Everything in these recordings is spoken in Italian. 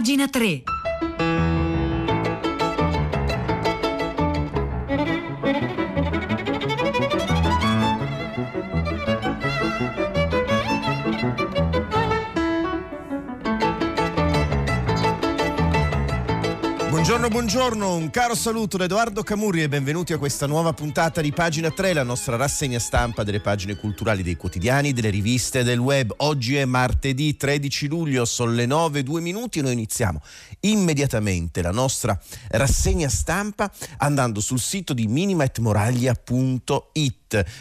Pagina 3. Buongiorno, un caro saluto da Edoardo Camurri e benvenuti a questa nuova puntata di Pagina 3, la nostra rassegna stampa delle pagine culturali dei quotidiani, delle riviste e del web. Oggi è martedì 13 luglio, sono le 9, 2 minuti e noi iniziamo immediatamente la nostra rassegna stampa andando sul sito di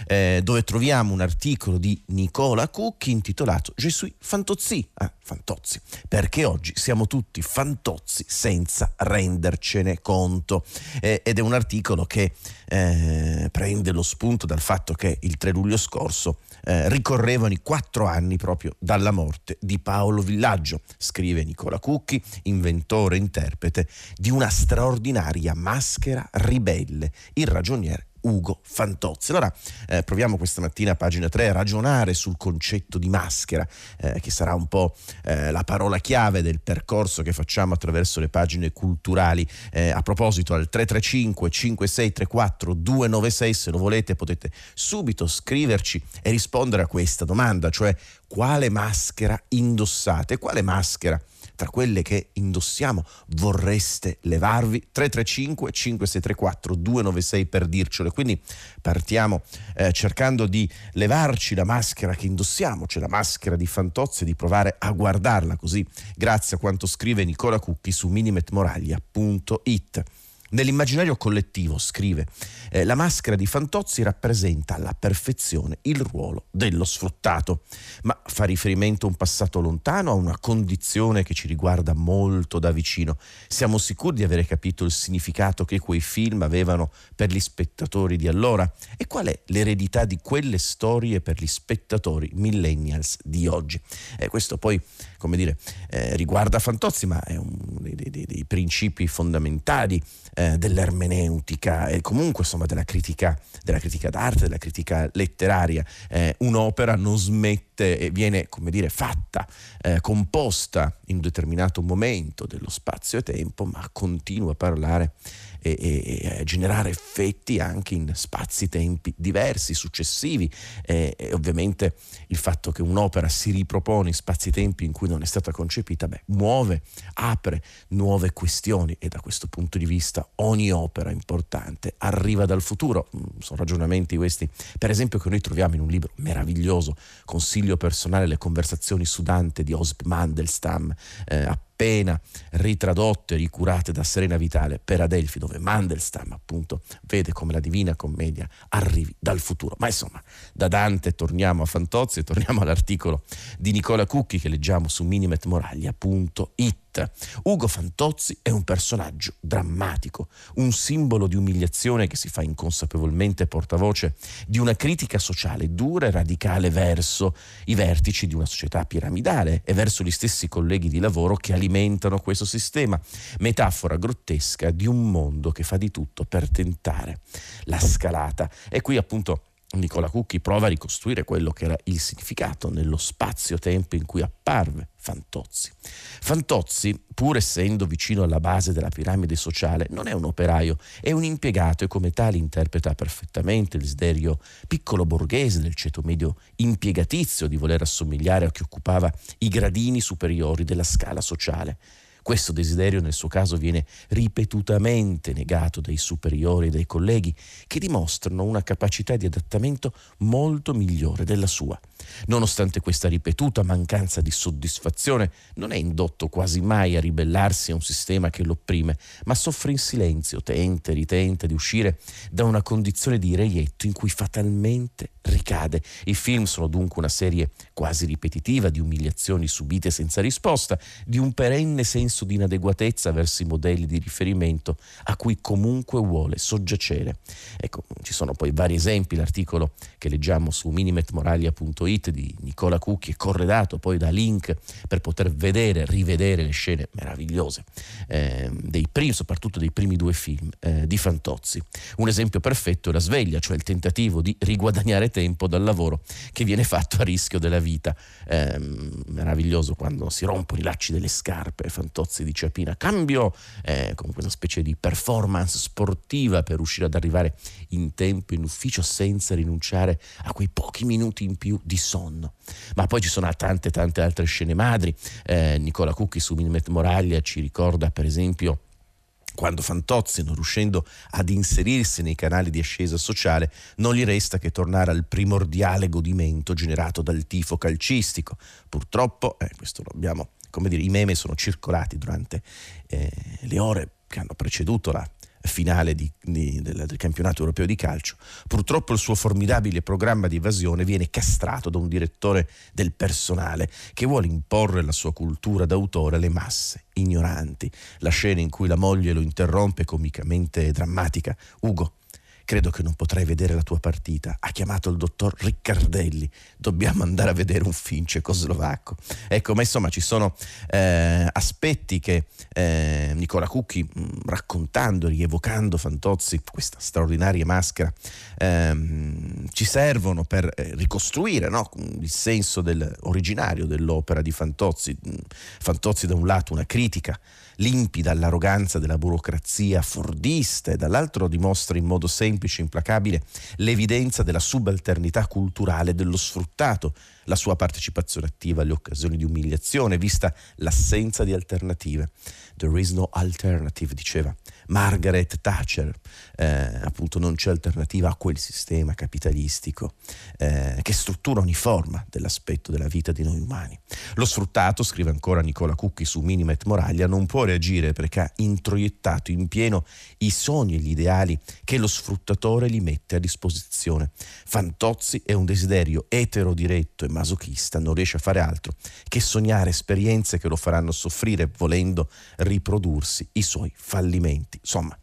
eh, dove troviamo un articolo di Nicola Cucchi intitolato suis fantozzi, ah, fantozzi, perché oggi siamo tutti fantozzi senza rendercene conto. Eh, ed è un articolo che eh, prende lo spunto dal fatto che il 3 luglio scorso eh, ricorrevano i quattro anni proprio dalla morte di Paolo Villaggio, scrive Nicola Cucchi, inventore e interprete di una straordinaria maschera ribelle, il ragioniere Ugo Fantozzi. Allora eh, proviamo questa mattina a pagina 3 a ragionare sul concetto di maschera, eh, che sarà un po' eh, la parola chiave del percorso che facciamo attraverso le pagine culturali. Eh, a proposito, al 335 5634 296, se lo volete potete subito scriverci e rispondere a questa domanda, cioè quale maschera indossate, quale maschera tra quelle che indossiamo vorreste levarvi? 335 5634 296 per dircelo. Quindi partiamo eh, cercando di levarci la maschera che indossiamo cioè la maschera di Fantozzi di provare a guardarla così. Grazie a quanto scrive Nicola Cucchi su minimetmoraglia.it Nell'immaginario collettivo, scrive, eh, la maschera di Fantozzi rappresenta alla perfezione il ruolo dello sfruttato, ma fa riferimento a un passato lontano, a una condizione che ci riguarda molto da vicino. Siamo sicuri di avere capito il significato che quei film avevano per gli spettatori di allora? E qual è l'eredità di quelle storie per gli spettatori millennials di oggi? Eh, questo poi, come dire, eh, riguarda Fantozzi, ma è uno dei, dei, dei principi fondamentali eh, dell'ermeneutica e comunque insomma della critica, della critica d'arte, della critica letteraria. Eh, un'opera non smette e viene, come dire, fatta, eh, composta in un determinato momento dello spazio e tempo, ma continua a parlare e, e, e generare effetti anche in spazi-tempi diversi, successivi. E, e, ovviamente il fatto che un'opera si ripropone in spazi-tempi in cui non è stata concepita, beh, muove, apre nuove questioni. E da questo punto di vista ogni opera importante arriva dal futuro. Mm, sono ragionamenti questi, per esempio, che noi troviamo in un libro meraviglioso, Consiglio personale, le conversazioni su Dante di Osip Mandelstam, eh, appena ritradotte e ricurate da Serena Vitale per Adelphi, dove Mandelstam appunto vede come la Divina Commedia arrivi dal futuro. Ma insomma, da Dante torniamo a Fantozzi e torniamo all'articolo di Nicola Cucchi che leggiamo su minimetmoraglia.it. Ugo Fantozzi è un personaggio drammatico, un simbolo di umiliazione che si fa inconsapevolmente portavoce di una critica sociale dura e radicale verso i vertici di una società piramidale e verso gli stessi colleghi di lavoro che alimentano questo sistema, metafora grottesca di un mondo che fa di tutto per tentare la scalata. E qui appunto Nicola Cucchi prova a ricostruire quello che era il significato nello spazio-tempo in cui apparve Fantozzi. Fantozzi, pur essendo vicino alla base della piramide sociale, non è un operaio, è un impiegato e come tale interpreta perfettamente il desiderio piccolo borghese del ceto medio impiegatizio di voler assomigliare a chi occupava i gradini superiori della scala sociale. Questo desiderio nel suo caso viene ripetutamente negato dai superiori e dai colleghi che dimostrano una capacità di adattamento molto migliore della sua. Nonostante questa ripetuta mancanza di soddisfazione, non è indotto quasi mai a ribellarsi a un sistema che l'opprime, ma soffre in silenzio, tenta e ritenta di uscire da una condizione di reietto in cui fatalmente ricade. I film sono dunque una serie quasi ripetitiva di umiliazioni subite senza risposta, di un perenne senso di inadeguatezza verso i modelli di riferimento a cui comunque vuole soggiacere. Ecco, ci sono poi vari esempi, l'articolo che leggiamo su minimetmoraglia.it di Nicola Cucchi è corredato poi da link per poter vedere, rivedere le scene meravigliose eh, dei primi, soprattutto dei primi due film eh, di Fantozzi. Un esempio perfetto è La sveglia, cioè il tentativo di riguadagnare tempo dal lavoro che viene fatto a rischio della vita. Eh, meraviglioso quando si rompono i lacci delle scarpe, Fantozzi Fantozzi, dice Apina. Cambio eh, con questa specie di performance sportiva per riuscire ad arrivare in tempo in ufficio senza rinunciare a quei pochi minuti in più di sonno. Ma poi ci sono tante tante altre scene madri. Eh, Nicola Cucchi su Minimet Moraglia ci ricorda per esempio quando Fantozzi, non riuscendo ad inserirsi nei canali di ascesa sociale, non gli resta che tornare al primordiale godimento generato dal tifo calcistico. Purtroppo, eh, questo lo abbiamo, come dire, i meme sono circolati durante eh, le ore che hanno preceduto la finale di, di, del, del, campionato europeo di calcio. Purtroppo il suo formidabile programma di evasione viene castrato da un direttore del personale che vuole imporre la sua cultura d'autore alle masse ignoranti. La scena in cui la moglie lo interrompe comicamente drammatica. Ugo, credo che non potrai vedere la tua partita. Ha chiamato il dottor Riccardelli. Dobbiamo andare a vedere un film cecoslovacco. Ecco, ma insomma ci sono eh, aspetti che eh, Nicola Cucchi, mh, mm, raccontando, rievocando Fantozzi, questa straordinaria maschera, ehm, ci servono per eh, ricostruire no? il senso del, originario dell'opera di Fantozzi. Fantozzi da un lato una critica limpida all'arroganza della burocrazia fordista e dall'altro dimostra in modo semplice e implacabile l'evidenza della subalternità culturale dello sfruttato la sua partecipazione attiva alle occasioni di umiliazione, vista l'assenza di alternative. There is no alternative, diceva Margaret Thatcher. Eh, appunto non c'è alternativa a quel sistema capitalistico eh, che struttura ogni forma dell'aspetto della vita di noi umani. Lo sfruttato, scrive ancora Nicola Cucchi su Minimet Moraglia, non può reagire perché ha introiettato in pieno i sogni e gli ideali che lo sfruttatore gli mette a disposizione. Fantozzi è un desiderio etero diretto e masochista non riesce a fare altro che sognare esperienze che lo faranno soffrire volendo riprodursi i suoi fallimenti. Insomma,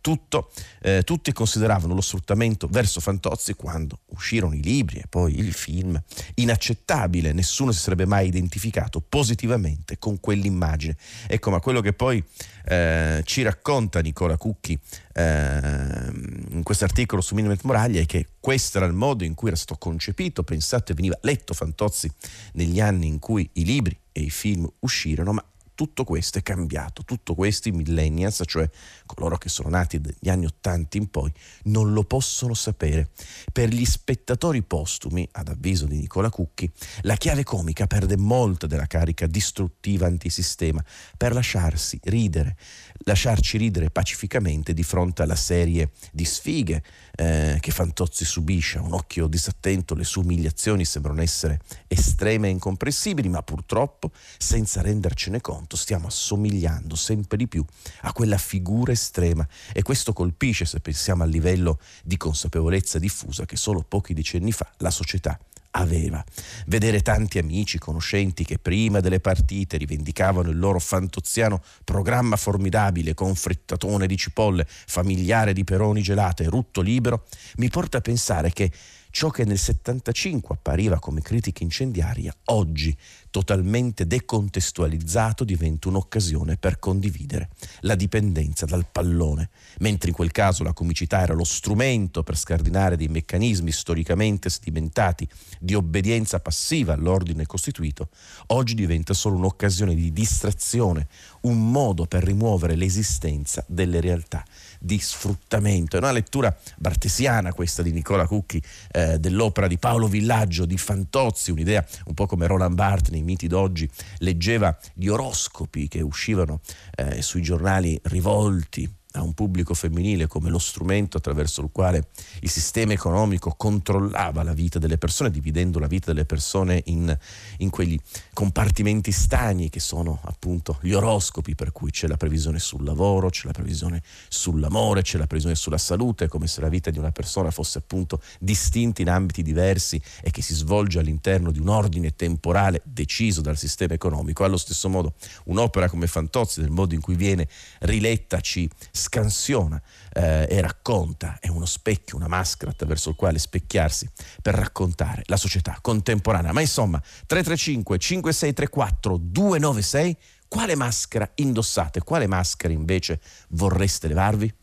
tutto, eh, tutti consideravano lo sfruttamento verso Fantozzi quando uscirono i libri e poi il film inaccettabile, nessuno si sarebbe mai identificato positivamente con quell'immagine. Ecco, ma quello che poi eh, ci racconta Nicola Cucchi eh, in questo articolo su Minimet Moraglia è che questo era il modo in cui era stato concepito, pensato e veniva letto Fantozzi negli anni in cui i libri e i film uscirono, ma tutto questo è cambiato, tutto questo i millennials, cioè coloro che sono nati dagli anni Ottanta in poi, non lo possono sapere. Per gli spettatori postumi, ad avviso di Nicola Cucchi, la chiave comica perde molta della carica distruttiva antisistema per lasciarsi ridere, lasciarci ridere pacificamente di fronte alla serie di sfighe eh, che Fantozzi subisce. Un occhio disattento le sue umiliazioni sembrano essere estreme e incomprensibili, ma purtroppo, senza rendercene conto, stiamo assomigliando sempre di più a quella figura estrema e questo colpisce se pensiamo al livello di consapevolezza diffusa che solo pochi decenni fa la società aveva. Vedere tanti amici, conoscenti che prima delle partite rivendicavano il loro fantoziano programma formidabile con frittatone di cipolle, familiare di peroni gelate e rutto libero, mi porta a pensare che ciò che nel 75 appariva come critica incendiaria, oggi totalmente decontestualizzato diventa un'occasione per condividere la dipendenza dal pallone, mentre in quel caso la comicità era lo strumento per scardinare dei meccanismi storicamente sedimentati di obbedienza passiva all'ordine costituito, oggi diventa solo un'occasione di distrazione, un modo per rimuovere l'esistenza delle realtà di sfruttamento. È una lettura bartesiana questa di Nicola Cucchi eh, dell'opera di Paolo Villaggio di Fantozzi, un'idea un po' come Roland Barthes miti d'oggi leggeva gli oroscopi che uscivano eh, sui giornali rivolti a un pubblico femminile come lo strumento attraverso il quale il sistema economico controllava la vita delle persone, dividendo la vita delle persone in, in quegli compartimenti stagni che sono appunto gli oroscopi, per cui c'è la previsione sul lavoro, c'è la previsione sull'amore, c'è la previsione sulla salute, come se la vita di una persona fosse appunto distinta in ambiti diversi e che si svolge all'interno di un ordine temporale deciso dal sistema economico. Allo stesso modo un'opera come Fantozzi, nel modo in cui viene riletta, ci scansiona eh, e racconta, è uno specchio, una maschera attraverso il quale specchiarsi per raccontare la società contemporanea. Ma insomma, 335 5634 296, quale maschera indossate? Quale maschera invece vorreste levarvi?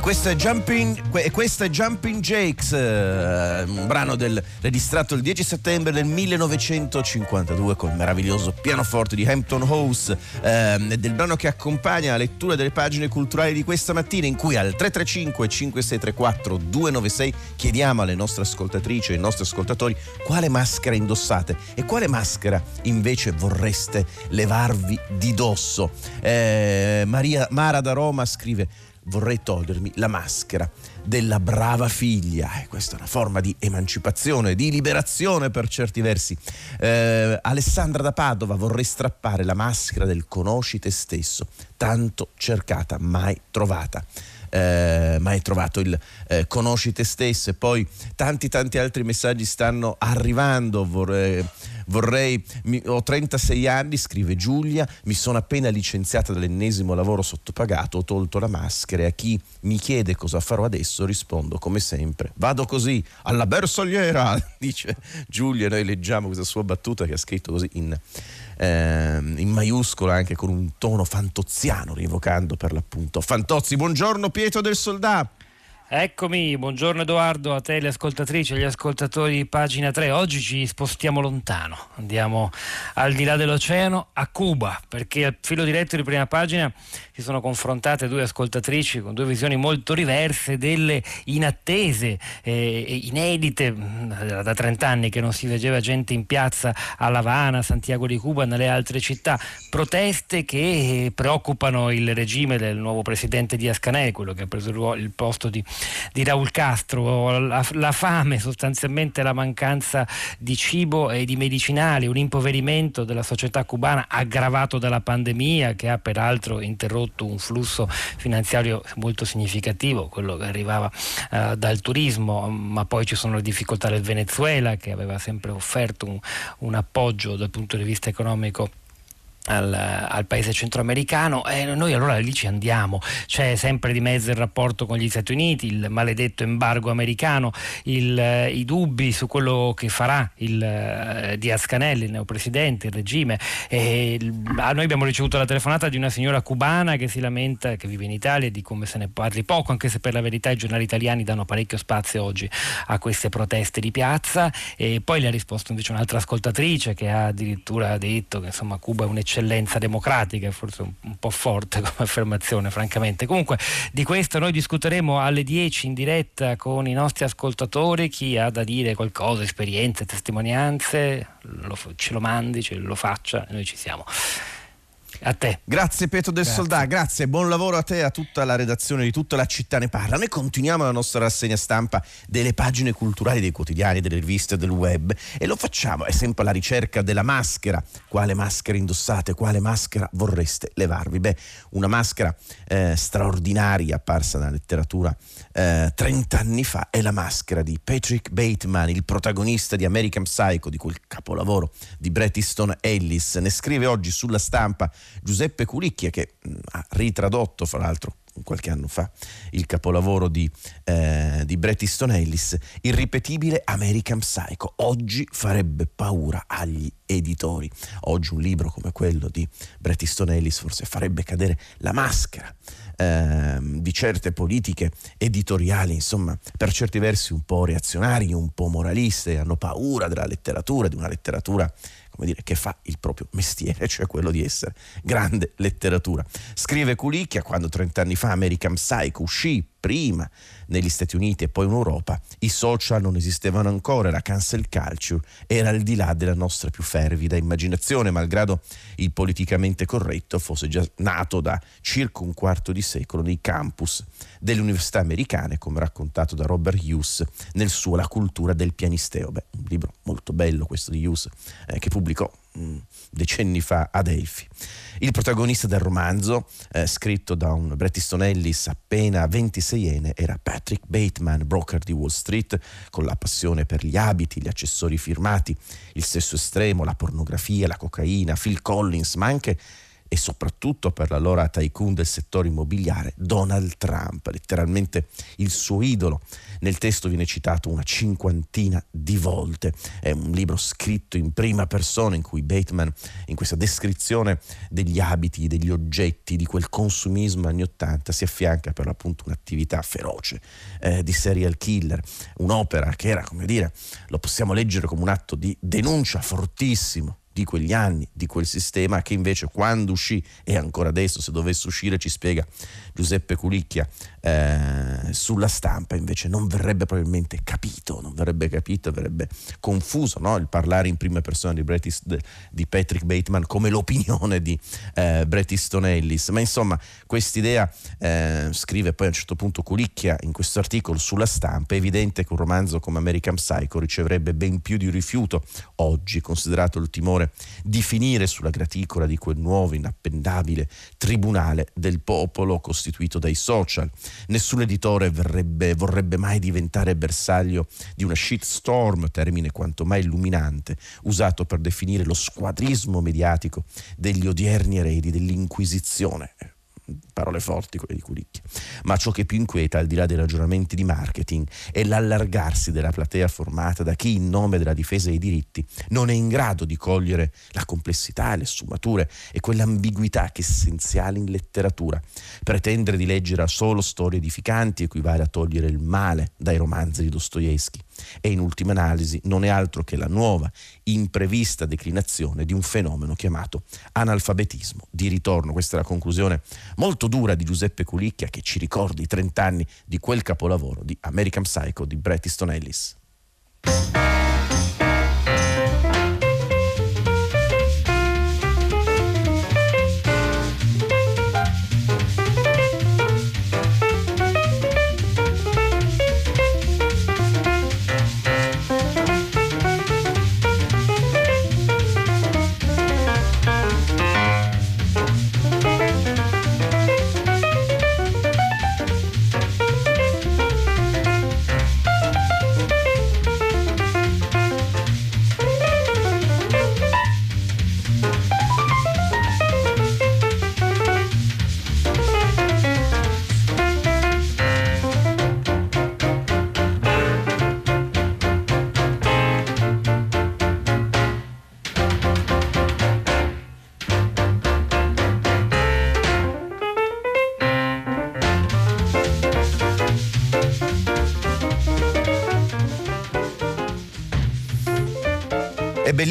Questo è Jumping, questo è Jumping Jakes, eh, un brano del, registrato il 10 settembre del 1952 con il meraviglioso pianoforte di Hampton House, eh, del brano che accompagna la lettura delle pagine culturali di questa mattina in cui al 335 5634 296 chiediamo alle nostre ascoltatrici e ai nostri ascoltatori quale maschera indossate e quale maschera invece vorreste levarvi di dosso. Eh, Maria Mara da Roma scrive vorrei togliermi la maschera della brava figlia. E questa è una forma di emancipazione, di liberazione per certi versi. Eh, Alessandra da Padova vorrei strappare la maschera del conosci te stesso, tanto cercata, mai trovata. Eh, mai trovato il eh, conosci te stesso e poi tanti tanti altri messaggi stanno arrivando vorrei, Vorrei, mi, ho 36 anni, scrive Giulia, mi sono appena licenziata dall'ennesimo lavoro sottopagato, ho tolto la maschera e a chi mi chiede cosa farò adesso rispondo come sempre, vado così, alla bersagliera, dice Giulia, noi leggiamo questa sua battuta che ha scritto così in, eh, in maiuscola anche con un tono fantoziano, rievocando per l'appunto Fantozzi. Buongiorno Pietro del Soldato. Eccomi, buongiorno Edoardo, a te le ascoltatrici e gli ascoltatori di pagina 3. Oggi ci spostiamo lontano, andiamo al di là dell'oceano a Cuba, perché al filo diretto di prima pagina si sono confrontate due ascoltatrici con due visioni molto diverse delle inattese e inedite mm, da 30 anni che non si veggeva gente in piazza a La Habana, a Santiago di Cuba, nelle altre città, proteste che preoccupano il regime del nuovo presidente Diaz Canel, quello che ha preso il posto di di Raul Castro, la, la, fame sostanzialmente la mancanza di cibo e di medicinali, un impoverimento della società cubana aggravato dalla pandemia che ha peraltro interrotto un flusso finanziario molto significativo, quello che arrivava uh, dal turismo, ma poi ci sono le difficoltà del Venezuela che aveva sempre offerto un, un appoggio dal punto di vista economico al, al, paese centroamericano. E noi allora lì ci andiamo. C'è sempre di mezzo il rapporto con gli Stati Uniti il maledetto embargo americano il, i dubbi su quello che farà il uh, Diaz Canel il neopresidente, il regime. E noi abbiamo ricevuto la telefonata di una signora cubana che si lamenta che vive in Italia e di come se ne parli poco anche se per la verità i giornali italiani danno parecchio spazio oggi a queste proteste di piazza. E poi le ha risposto invece un'altra ascoltatrice che ha addirittura detto che insomma Cuba è un'eccezione eccellenza democratica, forse un, un po' forte come affermazione francamente. Comunque di questo noi discuteremo alle 10 in diretta con i nostri ascoltatori, chi ha da dire qualcosa, esperienze, testimonianze, lo, ce lo mandi, ce lo faccia, noi ci siamo. A te. Grazie Pietro del grazie. Soldà, grazie, buon lavoro a te e a tutta la redazione di tutta la città ne parla. Noi continuiamo la nostra rassegna stampa delle pagine culturali dei quotidiani, delle riviste del web e lo facciamo, è sempre alla ricerca della maschera. Quale maschera indossate? Quale maschera vorreste levarvi? Beh, una maschera eh, straordinaria apparsa nella letteratura eh, 30 anni fa è la maschera di Patrick Bateman, il protagonista di American Psycho, di quel capolavoro di Bret Easton Ellis. Ne scrive oggi sulla stampa Giuseppe Culicchia che mh, ha ritradotto fra l'altro qualche anno fa il capolavoro di, eh, di Bret Easton Ellis, irripetibile American Psycho. Oggi farebbe paura agli editori. Oggi un libro come quello di Bret Easton Ellis forse farebbe cadere la maschera eh, di certe politiche editoriali, insomma, per certi versi un po' reazionarie, un po' moraliste, hanno paura della letteratura, di una letteratura come dire, che fa il proprio mestiere, cioè quello di essere grande letteratura. Scrive Culicchia quando 30 anni fa American Psycho uscì prima negli Stati Uniti e poi in Europa, i social non esistevano ancora, la cancel culture era al di là della nostra più fervida immaginazione, malgrado il politicamente corretto fosse già nato da circa un quarto di secolo nei campus delle università americane, come raccontato da Robert Hughes nel suo La cultura del pianisteo. Beh, un libro molto bello questo di Hughes, eh, che pubblicò decenni fa a Delphi. Il protagonista del romanzo, eh, scritto da un Bret Easton Ellis appena 26enne, era Patrick Bateman, broker di Wall Street, con la passione per gli abiti, gli accessori firmati, il sesso estremo, la pornografia, la cocaina, Phil Collins, ma anche e soprattutto per l'allora tycoon del settore immobiliare Donald Trump, letteralmente il suo idolo. Nel testo viene citato una cinquantina di volte. È un libro scritto in prima persona in cui Bateman, in questa descrizione degli abiti, degli oggetti, di quel consumismo anni Ottanta, si affianca per l'appunto un'attività feroce eh, di serial killer, un'opera che era, come dire, lo possiamo leggere come un atto di denuncia fortissimo di quegli anni, di quel sistema che invece quando uscì e ancora adesso se dovesse uscire ci spiega Giuseppe Culicchia eh, sulla stampa invece non verrebbe probabilmente capito, non verrebbe capito, verrebbe confuso no? il parlare in prima persona di, Bret East, di Patrick Bateman come l'opinione di eh, Bret Easton Ellis, ma insomma quest'idea eh, scrive poi a un certo punto Culicchia in questo articolo sulla stampa, è evidente che un romanzo come American Psycho riceverebbe ben più di rifiuto oggi, considerato il timore di finire sulla graticola di quel nuovo inappendabile tribunale del popolo costituito dai social. Nessun editore verrebbe, vorrebbe mai diventare bersaglio di una shitstorm, termine quanto mai illuminante, usato per definire lo squadrismo mediatico degli odierni eredi dell'Inquisizione parole forti quelle di Culicchia. Ma ciò che più inquieta, al di là dei ragionamenti di marketing, è l'allargarsi della platea formata da chi, in nome della difesa dei diritti, non è in grado di cogliere la complessità, le sfumature e quell'ambiguità che è essenziale in letteratura. Pretendere di leggere solo storie edificanti equivale a togliere il male dai romanzi di Dostoevsky e in ultima analisi non è altro che la nuova, imprevista declinazione di un fenomeno chiamato analfabetismo. Di ritorno, questa è la conclusione molto dura di Giuseppe Culicchia che ci ricorda i 30 anni di quel capolavoro di American Psycho di Bret Easton Ellis.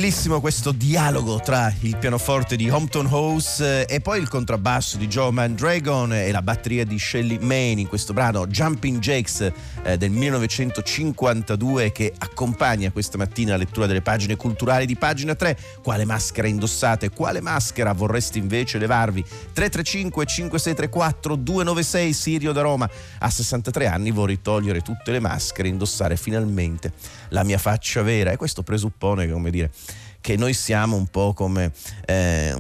Bellissimo questo dialogo tra il pianoforte di Hompton House eh, e poi il contrabbasso di Joe Mandragon e la batteria di Shelly Main in questo brano Jumping Jacks eh, del 1952 che accompagna questa mattina la lettura delle pagine culturali di pagina 3. Quale maschera indossate? Quale maschera vorreste invece levarvi? 335 5634 296 Sirio da Roma. A 63 anni vorrei togliere tutte le maschere e indossare finalmente la mia faccia vera e questo presuppone come dire, che noi siamo un po' come eh,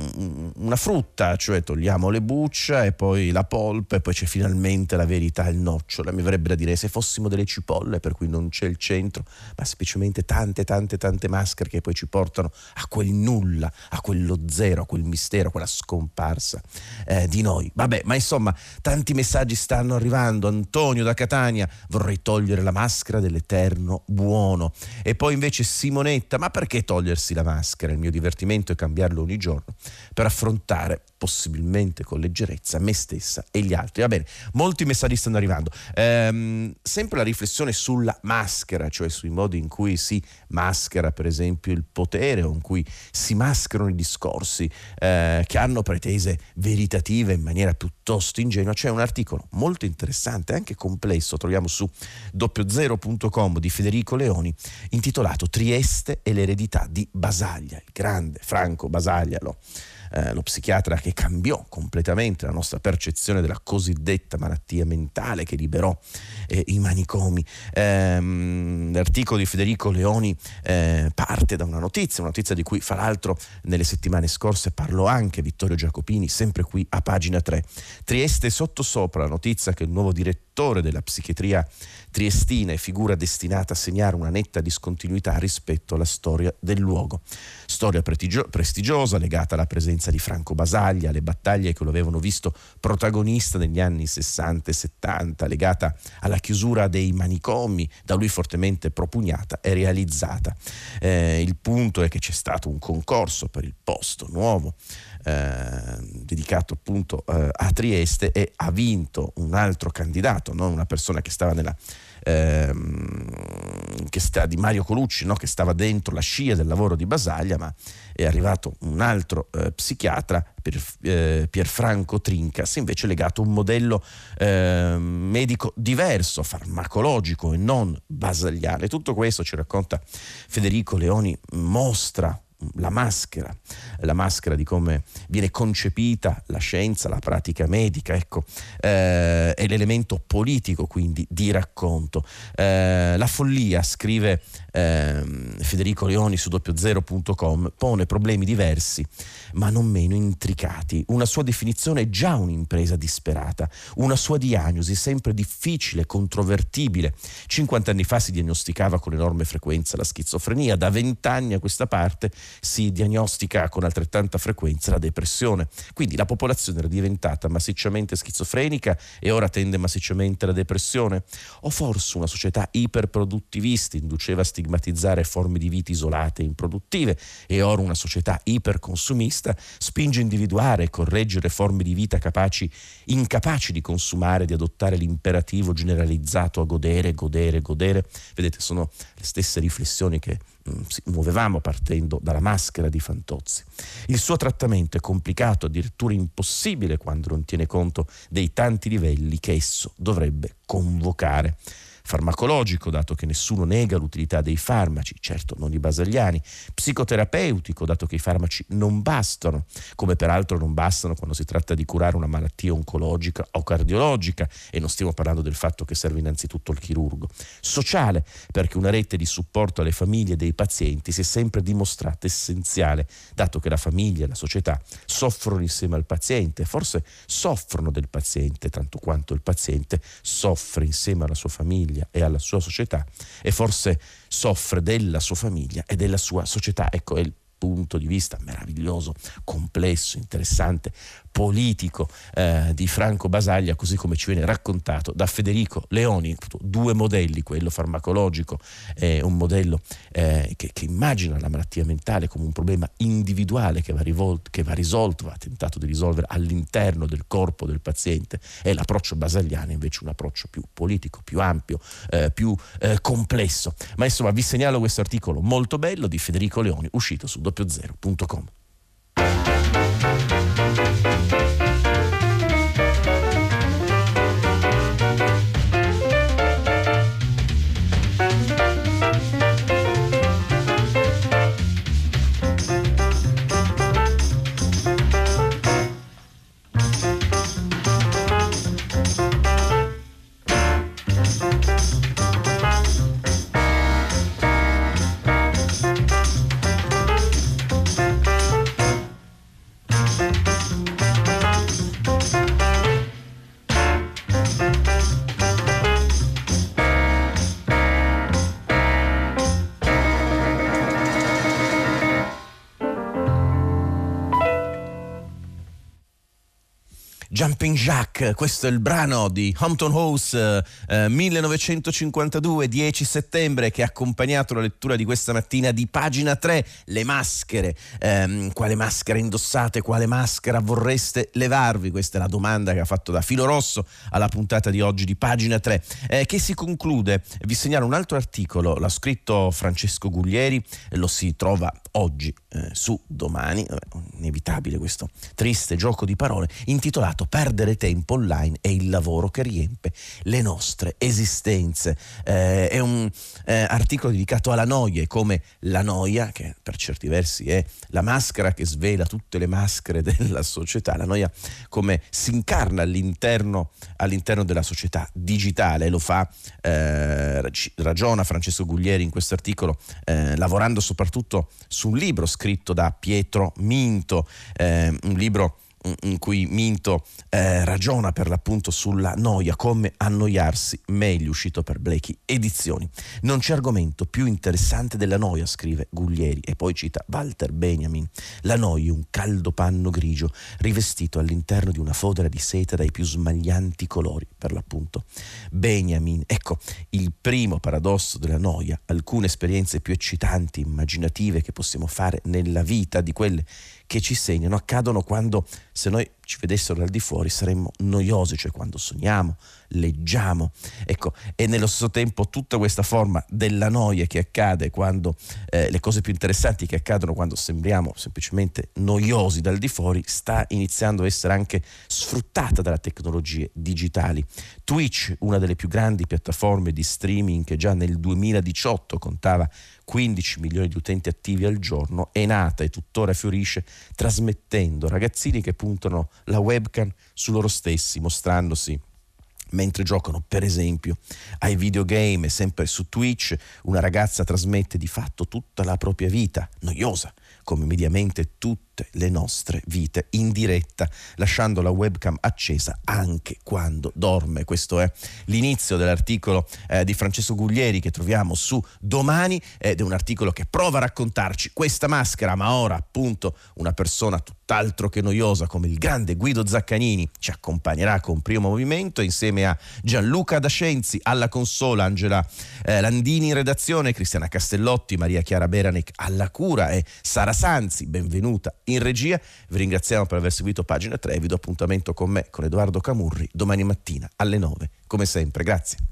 una frutta, cioè togliamo le buccia e poi la polpa e poi c'è finalmente la verità, il nocciolo. Mi verrebbe da dire se fossimo delle cipolle per cui non c'è il centro, ma semplicemente tante tante tante maschere che poi ci portano a quel nulla, a quello zero, a quel mistero, a quella scomparsa eh, di noi. Vabbè, ma insomma, tanti messaggi stanno arrivando. Antonio da Catania, vorrei togliere la maschera dell'eterno buono. E poi invece Simonetta, ma perché togliersi la maschera? Maschera, il mio divertimento è cambiarlo ogni giorno per affrontare possibilmente con leggerezza me stessa e gli altri. Va bene, molti messaggi stanno arrivando. Ehm, sempre la riflessione sulla maschera, cioè sui modi in cui si maschera per esempio il potere o in cui si mascherano i discorsi eh, che hanno pretese veritative in maniera piuttosto ingenua. C'è un articolo molto interessante, anche complesso, troviamo su doppiozero.com di Federico Leoni, intitolato Trieste e l'eredità di Basaglia, il grande Franco Basaglia. Lo eh, lo psichiatra che cambiò completamente la nostra percezione della cosiddetta malattia mentale che liberò eh, i manicomi. Ehm, l'articolo di Federico Leoni eh, parte da una notizia, una notizia di cui fra l'altro nelle settimane scorse parlò anche Vittorio Giacopini, sempre qui a pagina 3. Trieste sottosopra la notizia che il nuovo direttore settore della psichiatria triestina e figura destinata a segnare una netta discontinuità rispetto alla storia del luogo. Storia prestigiosa legata alla presenza di Franco Basaglia, alle battaglie che lo avevano visto protagonista negli anni 60 e 70, legata alla chiusura dei manicomi, da lui fortemente propugnata e realizzata. Eh, il punto è che c'è stato un concorso per il posto nuovo eh, dedicato appunto eh, a Trieste e ha vinto un altro candidato, non una persona che stava nella ehm, che sta, di Mario Colucci, no? che stava dentro la scia del lavoro di Basaglia, ma è arrivato un altro eh, psichiatra, Pier, eh, Pierfranco Trincas, invece legato a un modello eh, medico diverso, farmacologico e non basagliale. Tutto questo ci racconta Federico Leoni, mostra la maschera, la maschera di come viene concepita la scienza, la pratica medica, ecco, eh, è l'elemento politico quindi di racconto. Eh, la follia, scrive eh, Federico Leoni su doppiozero.com, pone problemi diversi ma non meno intricati. Una sua definizione è già un'impresa disperata, una sua diagnosi sempre difficile, controvertibile. 50 anni fa si diagnosticava con enorme frequenza la schizofrenia, da 20 anni a questa parte si diagnostica con altrettanta frequenza la depressione. Quindi la popolazione era diventata massicciamente schizofrenica e ora tende massicciamente alla depressione? O forse una società iperproduttivista induceva a stigmatizzare forme di vita isolate e improduttive e ora una società iperconsumista spinge a individuare e correggere forme di vita capaci, incapaci di consumare, di adottare l'imperativo generalizzato a godere, godere, godere? Vedete, sono le stesse riflessioni che Mm, muovevamo partendo dalla maschera di Fantozzi. Il suo trattamento è complicato, addirittura impossibile quando non tiene conto dei tanti livelli che esso dovrebbe convocare farmacologico, dato che nessuno nega l'utilità dei farmaci, certo non i basagliani, psicoterapeutico, dato che i farmaci non bastano, come peraltro non bastano quando si tratta di curare una malattia oncologica o cardiologica, e non stiamo parlando del fatto che serve innanzitutto il chirurgo, sociale, perché una rete di supporto alle famiglie dei pazienti si è sempre dimostrata essenziale, dato che la famiglia e la società soffrono insieme al paziente, forse soffrono del paziente tanto quanto il paziente soffre insieme alla sua famiglia famiglia e alla sua società e forse soffre della sua famiglia e della sua società. Ecco, è il punto di vista meraviglioso, complesso, interessante, politico eh, di Franco Basaglia, così come ci viene raccontato da Federico Leoni, due modelli, quello farmacologico e un modello eh, che, che, immagina la malattia mentale come un problema individuale che va, rivolto, che va risolto, va tentato di risolvere all'interno del corpo del paziente, e l'approccio basagliano invece un approccio più politico, più ampio, eh, più eh, complesso. Ma insomma vi segnalo questo articolo molto bello di Federico Leoni, uscito su doppiozero.com. Questo è il brano di Hampton House eh, 1952, 10 settembre, che ha accompagnato la lettura di questa mattina di pagina 3, le maschere. Eh, quale maschera indossate, quale maschera vorreste levarvi? Questa è la domanda che ha fatto da Filo Rosso alla puntata di oggi di pagina 3, eh, che si conclude. Vi segnalo un altro articolo, l'ha scritto Francesco Guglieri, lo si trova oggi eh, su domani, inevitabile questo triste gioco di parole, intitolato perdere tempo online è il lavoro che riempie le nostre esistenze. Eh, è un eh, articolo dedicato alla noia e come la noia, che per certi versi è la maschera che svela tutte le maschere della società, la noia come si incarna all'interno, all'interno della società digitale, lo fa, eh, ragiona Francesco Guglieri in questo articolo, eh, lavorando soprattutto su un libro scritto da Pietro Minto, eh, un libro in cui Minto eh, ragiona per l'appunto sulla noia, come annoiarsi meglio, uscito per Blechi Edizioni. Non c'è argomento più interessante della noia, scrive Guglieri e poi cita Walter Benjamin. La noia è un caldo panno grigio rivestito all'interno di una fodera di seta dai più smaglianti colori, per l'appunto. Benjamin, ecco, il primo paradosso della noia, alcune esperienze più eccitanti, immaginative che possiamo fare nella vita, di quelle che ci segnano, accadono quando se noi ci vedessero dal di fuori saremmo noiosi, cioè quando sogniamo, leggiamo. Ecco, e nello stesso tempo tutta questa forma della noia che accade quando eh, le cose più interessanti che accadono quando sembriamo semplicemente noiosi dal di fuori sta iniziando a essere anche sfruttata dalle tecnologie digitali. Twitch, una delle più grandi piattaforme di streaming che già nel 2018 contava 15 milioni di utenti attivi al giorno, è nata e tuttora fiorisce trasmettendo ragazzini che puntano la webcam su loro stessi, mostrandosi mentre giocano per esempio ai videogame sempre su Twitch una ragazza trasmette di fatto tutta la propria vita noiosa come mediamente tutte le nostre vite in diretta, lasciando la webcam accesa anche quando dorme. Questo è l'inizio dell'articolo eh, di Francesco Guglieri che troviamo su Domani ed è un articolo che prova a raccontarci questa maschera, ma ora appunto una persona tutt'altro che noiosa come il grande Guido Zaccanini ci accompagnerà con primo movimento insieme a Gianluca Dascenzi alla consola, Angela eh, Landini in redazione, Cristiana Castellotti, Maria Chiara Beranec alla cura e Sara Sanzi, benvenuta in regia. Vi ringraziamo per aver seguito pagina 3 e vi do appuntamento con me, con Edoardo Camurri, domani mattina alle 9, come sempre. Grazie.